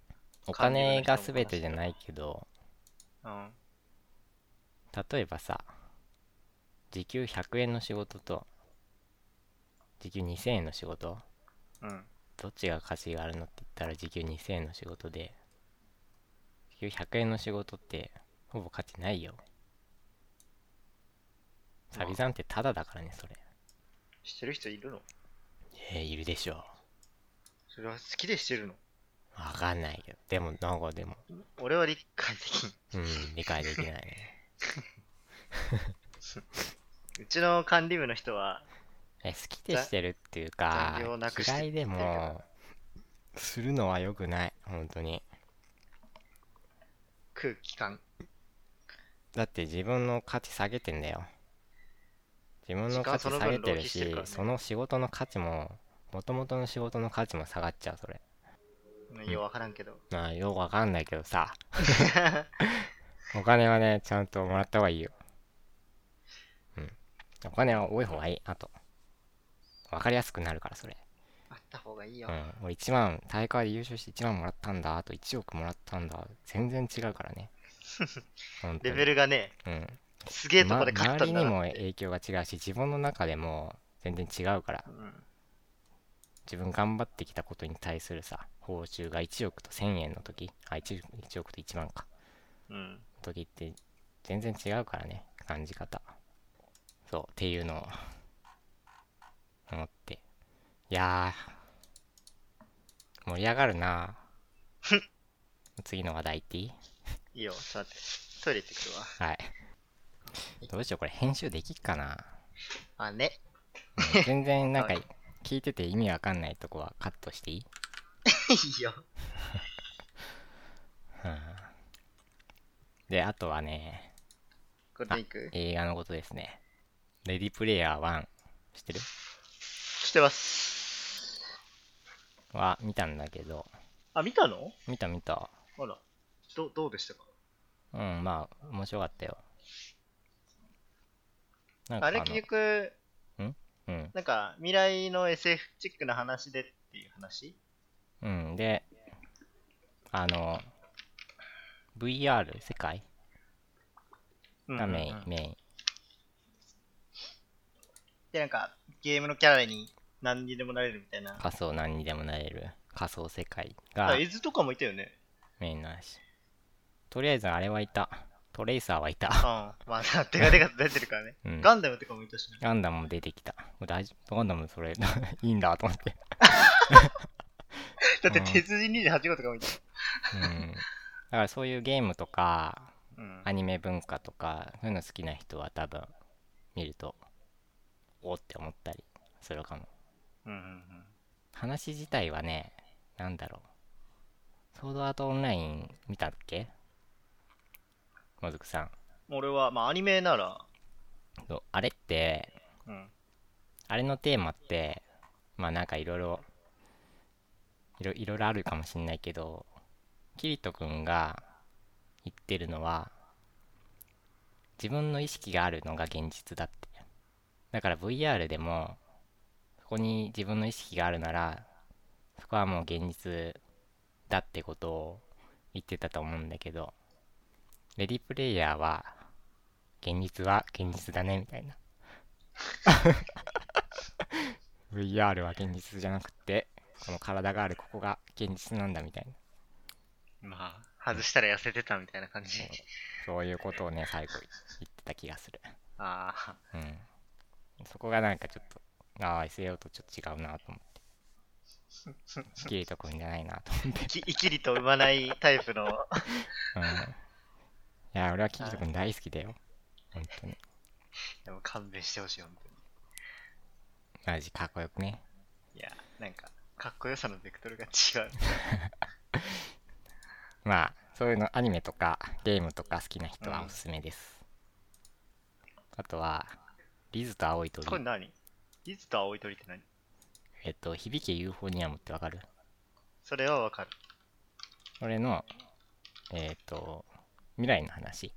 お金が全てじゃないけどうん。例えばさ時給100円の仕事と時給2000円の仕事うん。どっちが価値があるのって言ったら時給2000円の仕事で時給100円の仕事ってほぼ価値ないよ。サビ残ってタダだからねそれ。知ってる人いるの？えー、いるでしょそれは好きでしてるの？わかんないけど。でもなんかでも。俺は理解できん。うん理解できないねうちの管理部の人は、え好きでしてるっていうか残業なくして嫌いでもするのは良くない。本当に。空気感。だって自分の価値下げてんだよ。自分の価値時間その分下げてるし浪費してるからね。その仕事の価値も元々の仕事の価値も下がっちゃうそれ。うんようわからんけど。まあよくわかんないけどさ お金はねちゃんともらった方がいいよ。うん。お金は多い方がいい。あと。わかりやすくなるからそれ。あった方がいいよ。うん。俺1万大会で優勝して1万もらったんだ。あと1億もらったんだ。全然違うからね。レベルがね、うん。すげえとこでま勝ったんだな周りにも影響が違うし自分の中でも全然違うから。うん。自分頑張ってきたことに対するさ報酬が1億と1000円の時。あ 1, 1億と1万か。うん。時って全然違うからね感じ方。そうっていうのを。思って。いやー。盛り上がるな。次の話題っていい？いいよ、ちょっと待って。トイレ行ってくるわ。はい。どうしようこれ編集できっかな？あ、ね。うん全然なんかはい 聞いてて意味わかんないとこはカットしていい、いいよ。うんであとはね映画のことですね。レディプレイヤー1知ってる？してます。は見たんだけど。あ、見たの？見た見た。あら。ど、どうでしたか？うんまあ面白かったよ。なんかあれの結局、うん？なんか未来の SF チックな話でっていう話？うんであの VR 世界？がメイン、メインで、なんかゲームのキャラに何にでもなれるみたいな。仮想何にでもなれる仮想世界あ、が絵図とかもいたよね。メインの話とりあえずあれはいたトレイサーはいたうん。まあ、手がでかと出てるからね。うんガンダムとかもいたしね。ガンダムも出てきた。大丈夫？ガンダムそれ、いいんだと思って。だって鉄人28号とかもいた。うん。だからそういうゲームとか、うん。アニメ文化とか、そういうの好きな人は多分、見ると、おって思ったりするかも。うんうん話自体はね、なんだろう。ソードアートオンライン見たっけ？もずくさん。うん。俺は、まあアニメなら、あれって、うん。あれのテーマって、まあなんかいろいろ、いろいろいろあるかもしんないけど、キリト君が言ってるのは、自分の意識があるのが現実だって。だから VR でも、そこに自分の意識があるなら、そこはもう現実だってことを言ってたと思うんだけど、レディプレイヤーは、現実は現実だねみたいな。VR は現実じゃなくて、この体があるここが現実なんだみたいな。まあ、外したら痩せてたみたいな感じ。そういうことをね、最後言ってた気がする。ああ。うん。そこがなんかちょっと、ああ、SAO とちょっと違うなと思って。キリト君じゃないなと思って。き生きりと産まないタイプの。うん。いや、俺はキリト君大好きだよ。本当に。でも勘弁してほしい、本当に。マジかっこよくね。いや、なんか、かっこよさのベクトルが違う。まあ、そういうのアニメとかゲームとか好きな人はおすすめです。あとは、リズと青い鳥こ。れ何？いつと青い鳥って何？えっと、響けユーフォニアムってわかる？それはわかる。これの、えっと、未来の話。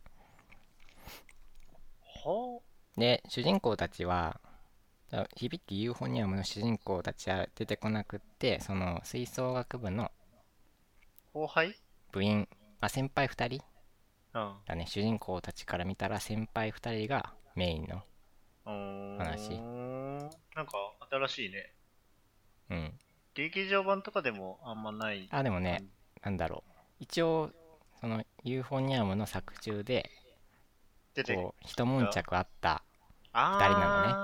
ほで、主人公たちは、響きユーフォニアムの主人公たちは出てこなくって、その吹奏楽部の後輩？部員、あ、先輩2人うん。だね、主人公たちから見たら先輩2人がメインの、うーん話なんか、新しいね。うん。劇場版とかでもあんまない。あ、でもね、なんだろう。一応、そのユーフォニアムの作中で、出てこう、一悶着あった、あ二人なのね。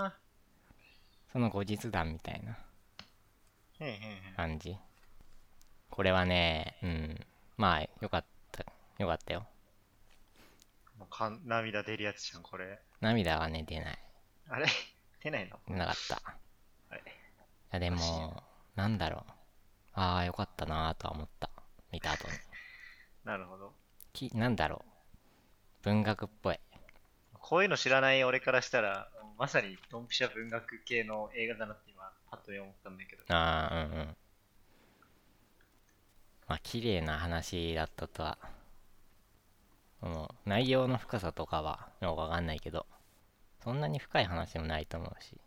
その後日談みたいなへんへんへん。感じ。これはね、うん。まあ、よかった、よかったよ。もうかん涙出るやつじゃん、これ。涙はね、出ない。あれ？出ないの？出なかった。いあれや、でも、なんだろう。ああ、よかったなーとは思った。見た後に。なるほど。き、なんだろう。文学っぽい。こういうの知らない俺からしたら、まさにドンピシャ文学系の映画だなって今、パッと思ったんだけど。ああ、うんうん。まあ、綺麗な話だったとは。もう、内容の深さとかは、よくわかんないけど、そんなに深い話でもないと思うし。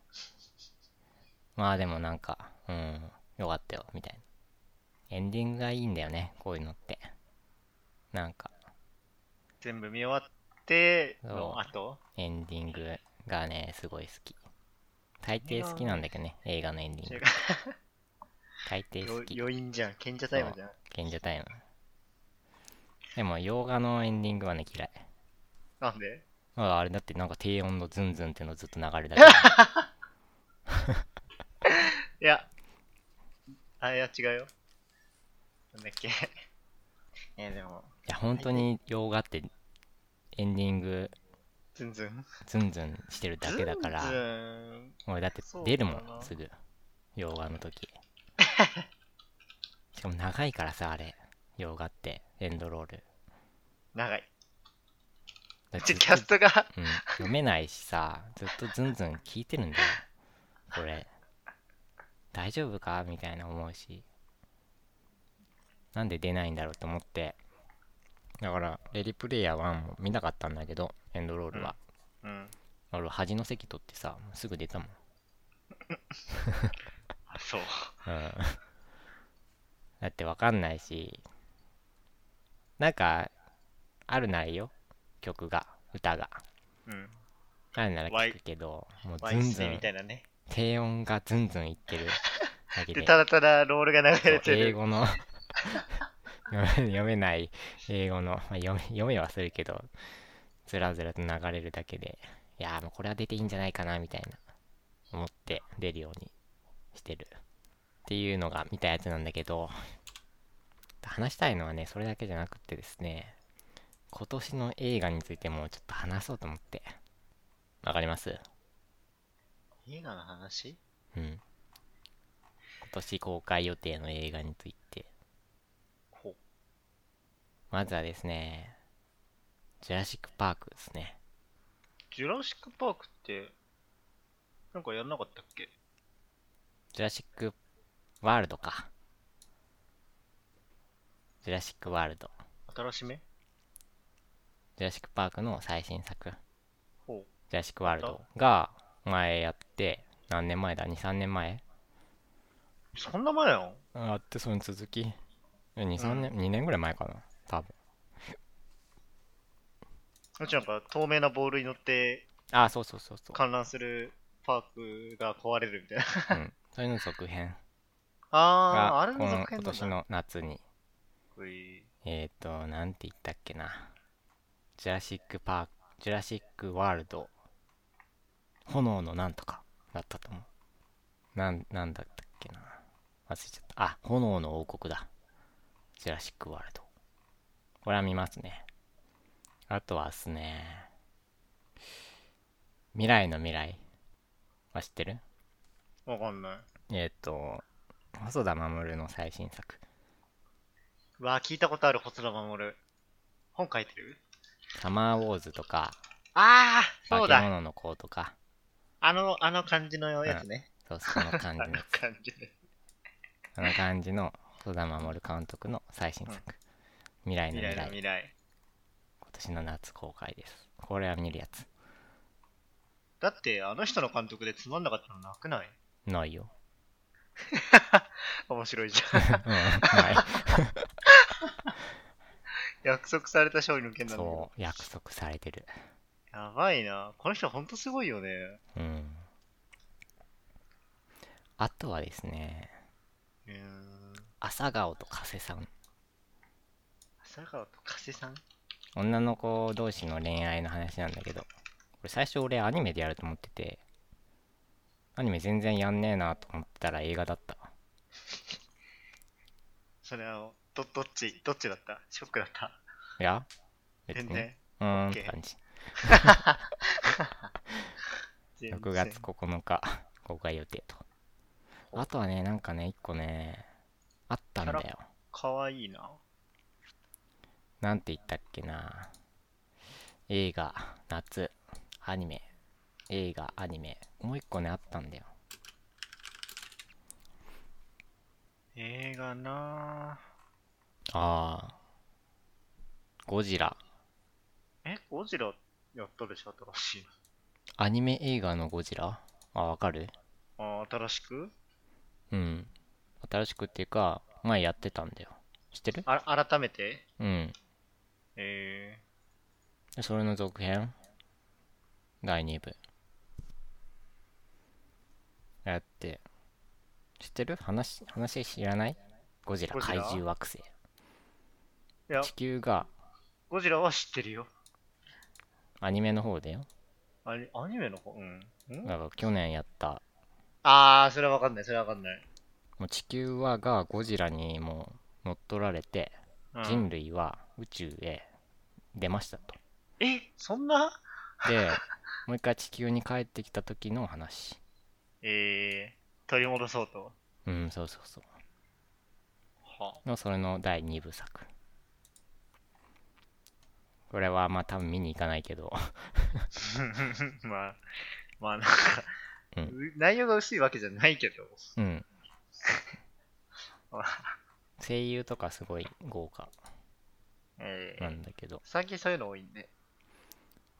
まあでもなんか、うん、よかったよ、みたいな。エンディングがいいんだよね、こういうのって。なんか、全部見終わっての後？エンディングがね、すごい好き。大抵好きなんだけどね、映画のエンディング。大抵好よき。余韻じゃん。賢者タイムじゃん。賢者タイム。でも、洋画のエンディングはね、嫌い。なんで？ああれだってなんか低音のズンズンってのずっと流れだけいや。あ、いや、違うよ。なんだっけ。えでも、いや、本当に洋画ってエンディングズンズン？ズンズンしてるだけだから、ズン俺だって出るもんすぐ。洋画の時。しかも長いからさ、あれ。洋画って、エンドロール。長い。だってちょキャストが、うん、読めないしさ、ずっとズンズン聞いてるんだよ。これ。大丈夫か？みたいな思うし。なんで出ないんだろうと思って。だから、レディプレイヤー1も見なかったんだけど、エンドロールは。うん。俺、端の席取ってさ、すぐ出たもん。あ、そう。うん。だってわかんないし、なんか、あるならいいよ。曲が、歌が。うん。あるなら聞くけど、もうワイスイズンズンみたいなね。低音がズンズンいってるだけで、で、ただただロールが流れてる。英語の 読めない英語の、まあ、読め読めはするけど、ずらずらと流れるだけで、いやーもうこれは出ていいんじゃないかなみたいな、思って出るようにしてる。っていうのが見たやつなんだけど、話したいのはね、それだけじゃなくてですね、今年の映画についてもちょっと話そうと思って。わかります？映画の話？うん。今年公開予定の映画について。ほう。まずはですね、ジュラシック・パークですね。ジュラシック・パークって、なんかやんなかったっけ？ジュラシック・ワールドか。ジュラシック・ワールド。新しめ？ジュラシック・パークの最新作。ほジュラシック・ワールドが前やって、何年前だ ?2、3年前？う。そんな前なのあって、その続き。2、3年、2年ぐらい前かな。多分。うちなんか透明なボールに乗ってあ、そうそうそうそう。観覧するパークが壊れるみたいな。うん。それの続編ああこの続編なんだ。今年の夏にういえっ、ー、と、なんて言ったっけな。ジュラシックパーク、ジュラシックワールド、炎のなんとかだったと思う。なん、なんだったっけな。忘れちゃった。あ、炎の王国だ。ジュラシックワールド。これは見ますね。あとはですね、未来のミライは知ってる？わかんない。えっ、と、細田守の最新作。うわ、聞いたことある、細田守。本書いてる？サマーウォーズとか、ああそ化うだ。け物の子とか、あの、あの感じのやつね。そうその感じ あの。感じね。あの感じの細田守監督の最新作。未来の未来の未来。未来。今年の夏公開です。これは見るやつ。だって、あの人の監督でつまんなかったのなくない？ないよ。面白いじうん、ゃん。ない。約束された勝利の件なんだけど。そう、約束されてる。やばいな。この人ほんとすごいよね。うん。あとはですね、うーん。朝顔と加瀬さん。朝川と加瀬さん？女の子同士の恋愛の話なんだけど、これ最初俺アニメでやると思ってて、アニメ全然やんねえなと思ってたら映画だったわ。それは、ど、どっち、どっちだった？ショックだった？いや別に。全然。うーんっ OK て感じ。全然6月9日公開予定と。あとはね、なんかね、1個ね、あったんだよ。かわいいな。なんて言ったっけな。映画、夏、アニメ、映画、アニメ。もう1個ね、あったんだよ。映画なああ。ゴジラ。え、ゴジラやったでしょ新しいの。アニメ映画のゴジラ？あ、わかる？あ、新しく？うん。新しくっていうか、前やってたんだよ。知ってる？あ、改めて？うん。えでそれの続編？第2部。やって。知ってる？話、話知らない？ゴジラゴジラ？怪獣惑星。ー、いや地、球がゴジラは知ってるよ。アニメの方だよ。アニアニメの方？うん。ん？だから去年やった、あー、それはわかんない、それはわかんない。もう地球はがゴジラにもう乗っ取られて、うん人類は宇宙へ出ましたと。え、そんな？で、もう一回地球に帰ってきた時の話。えー、取り戻そうと。うん、そうそうそう。はの、それの第2部作。これはまあ多分見に行かないけど、まあ、まあなんか、うんう内容が薄いわけじゃないけど。うんまあ。声優とかすごい豪華えー、なんだけど、最近そういうの多いんで。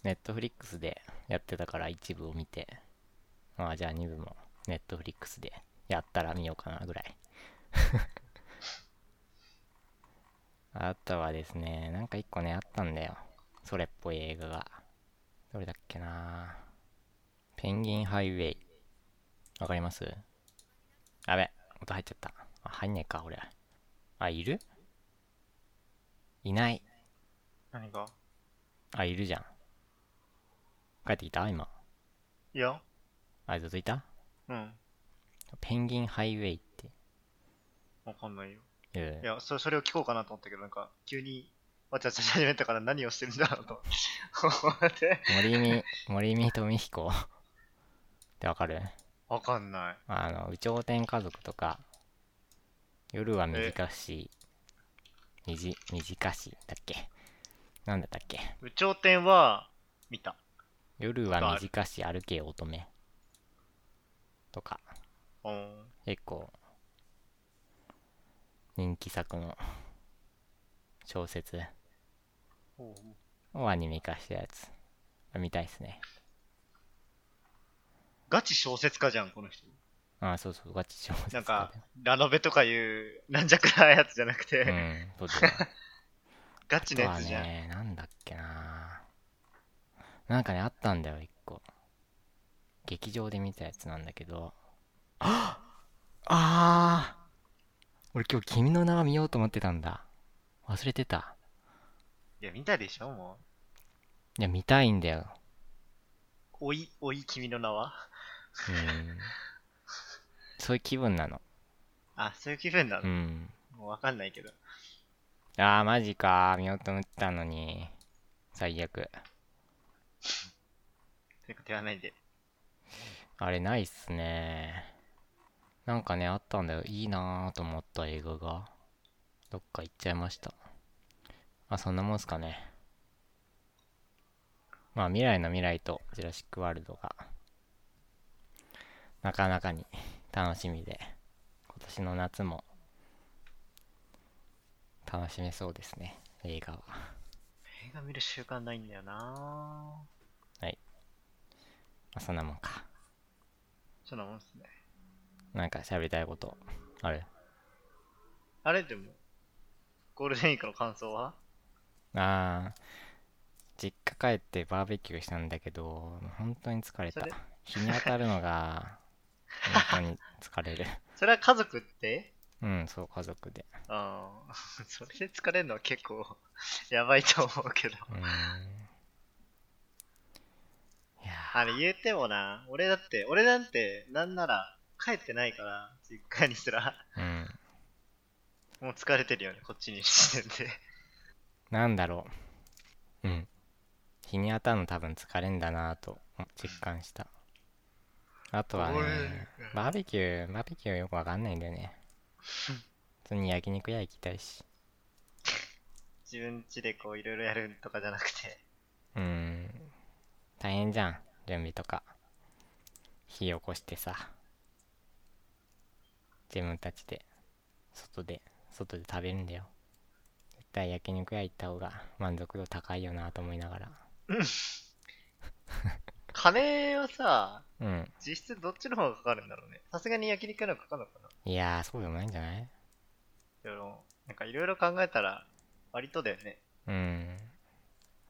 ネットフリックスでやってたから一部を見て、まあじゃあ2部もネットフリックスでやったら見ようかなぐらい。あとはですね、なんか一個ね、あったんだよ。それっぽい映画が。どれだっけなペンギンハイウェイ。わかります？やべ、音入っちゃった。あ、入んねえか、俺。あ、いる？いない。何が？あ、いるじゃん。帰ってきた？今。いやあ、ずっといた？うん。ペンギンハイウェイってわかんないよ。いや、そそれを聞こうかなと思ったけど、なんか、急に、わちゃわちゃし始めたから何をしてるんだろうと 思って。森見、森見富彦？ってわかる？わかんない。あの、有頂天家族とか、夜は短し、みじ、短しだっけ？なんだったっけ？有頂天は、見た。夜は短し歩け乙女とか、うん。結構、人気作の小説をアニメ化したやつ。見たいっすね。ガチ小説家じゃん、この人。あ、そうそう、ガチ小説なんか、ラノベとかいう、なんじゃくらいやつじゃなくて、うん、そうだよ。ガチのやつじゃん。ね、なんだっけななんかね、あったんだよ、一個。劇場で見たやつなんだけど。ああー俺今日君の名は見ようと思ってたんだ。忘れてた。いや、見たでしょ、もいや、見たいんだよ。う。おい、おい、君の名は？うん。そういう気分なの。あ、そういう気分なの、うん。もうわかんないけど。ああ、マジか。見ようと思ってたのに。最悪。てか手はないで。あれないっすね。なんかね、あったんだよ。いいなぁと思った映画が。どっか行っちゃいました。あ、そんなもんすかね。まあ、未来の未来とジュラシックワールドが、なかなかに楽しみで、今年の夏も、楽しめそうですね、映画は。映画見る習慣ないんだよなまあ、そんなもんか。そんなもんっすね。なんか喋りたいこと、あるあれでも、ゴールデンウィークの感想は？ああ、実家帰ってバーベキューしたんだけど、本当に疲れた。日に当たるのが、本当に疲れる。それは家族って？うん、そう、家族で。ああ、それで疲れるのは結構やばいと思うけど。うーん。あれ言うてもな、俺だって、俺なんて、なんなら帰ってないから、実家にすら、ー、うん。もう疲れてるよね、こっちにしてんで。なんだろう。うん。日に当たるの多分疲れんだなぁと実感した。あとはね、バーベキュー、バーベキューよくわかんないんだよね。普通に焼肉屋行きたいし。自分家でこういろいろやるとかじゃなくて、うーん。大変じゃん。準備とか。火起こしてさ。自分たちで、外で、外で食べるんだよ。絶対焼肉屋行った方が満足度高いよなと思いながら。金はさ、うん。実質どっちの方がかかるんだろうね。さすがに焼肉屋の方がかかるのかないやー、そうでもないんじゃない？でも、なんかいろいろ考えたら、割とだよね。うん。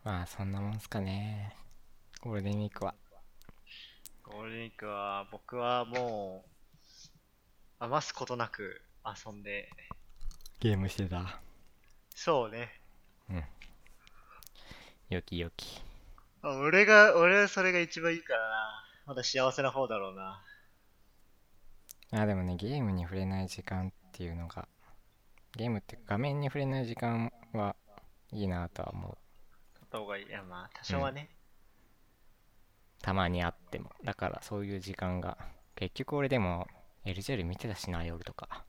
まあ、そんなもんすかね。ゴールデンウィークは。ゴールデンウィークは、僕はもう、余すことなく遊んで、ゲームしてた。そうね。よきよき。あ俺が、俺はそれが一番いいからな。まだ幸せな方だろうな。あ、でもね、ゲームに触れない時間っていうのが、ゲームって画面に触れない時間はいいなとは思う。取った方がいい。いや、まあ、多少はね。たまにあっても。だからそういう時間が。結局俺でも LGL 見てたしな、夜とか。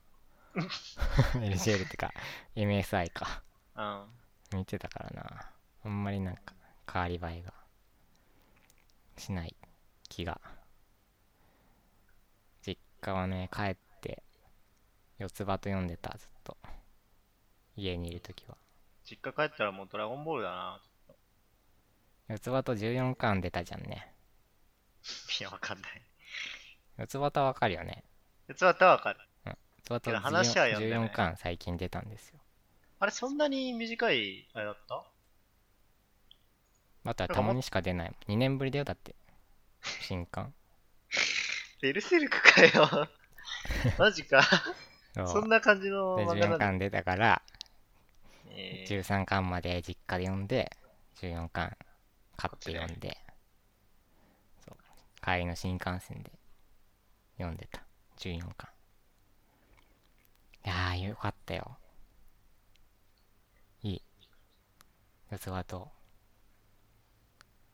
LGL ってか、MSI か。うん。見てたからな。あんまりなんか変わり映えがしない気が。実家はね、帰って四つ葉と読んでた、ずっと。家にいるときは。実家帰ったらもうドラゴンボールだな。四つ葉と14巻出たじゃんね。いや、わかんない。四つ葉とわかるよね。四つ葉ってわかる。四つ葉とけど話は読んでない14巻最近出たんですよ。あれ、そんなに短い、あれだった？あとはたまにしか出ない。2年ぶりだよ、だって。新刊。ベルセルクかよ。マジか。そんな感じので、14漫画なんだ。巻出たから、えー13巻まで実家で読んで14巻買って読んで帰りの新幹線で読んでた。14巻。いやーよかったよ。いい。四つ葉と。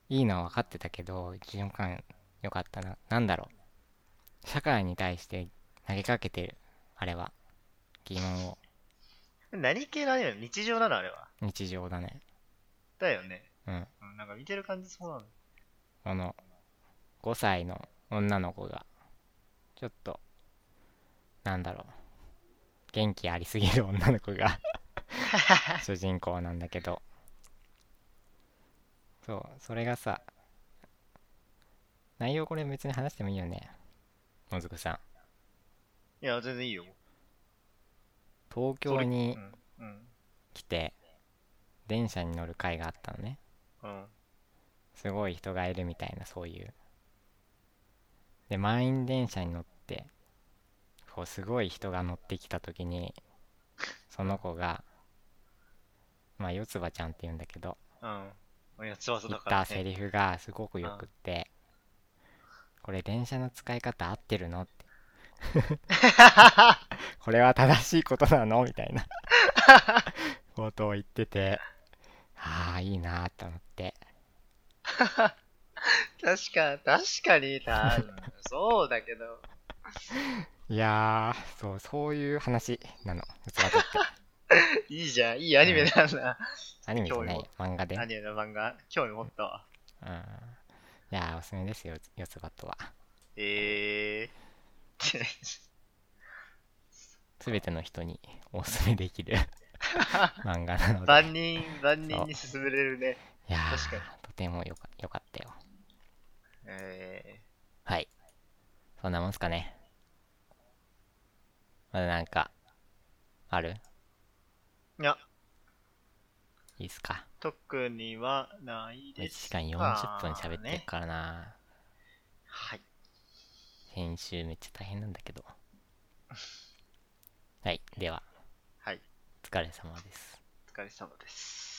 いいのは分かってたけど14巻よかったな。なんだろう。社会に対して投げかけてる。あれは。疑問を。何系なのよ日常なの？あれは。日常だね。だよね。うん。うん、なんか見てる感じそうなの。この5歳の女の子がちょっとなんだろう元気ありすぎる女の子が 主人公なんだけどそうそれがさ内容これ別に話してもいいよねもずくさんいや、全然いいよ。東京に。来て電車に乗る会があったのねうん。すごい人がいるみたいなそういうで満員電車に乗ってこうすごい人が乗ってきた時にその子がまあ四つ葉ちゃんって言うんだけどうん。言っだから、ね。たセリフがすごくよくってこれ電車の使い方合ってるのって これは正しいことなの？みたいな ことを言っててああいいなと思って 確か、確かにな。そうだけど。いやー、そう、そういう話なの、って。いいじゃん。いいアニメなんだ。アニメじゃない興、漫画で。アニメの漫画、興味持ったわ。うん。いやー、おすすめですよ、四つ葉とは。えー。すべての人におすすめできる漫画なので。万人、万人に勧めれるね。いや確かにー、とてもよかよかったよ。えはい。そんなもんすかね。まだなんか、ある？ー。いや、いいっすか？特にはない1です時間40分喋ってるからな。はい。編集めっちゃ大変なんだけど。はい。では、はい。お疲れ様です。お疲れ様です。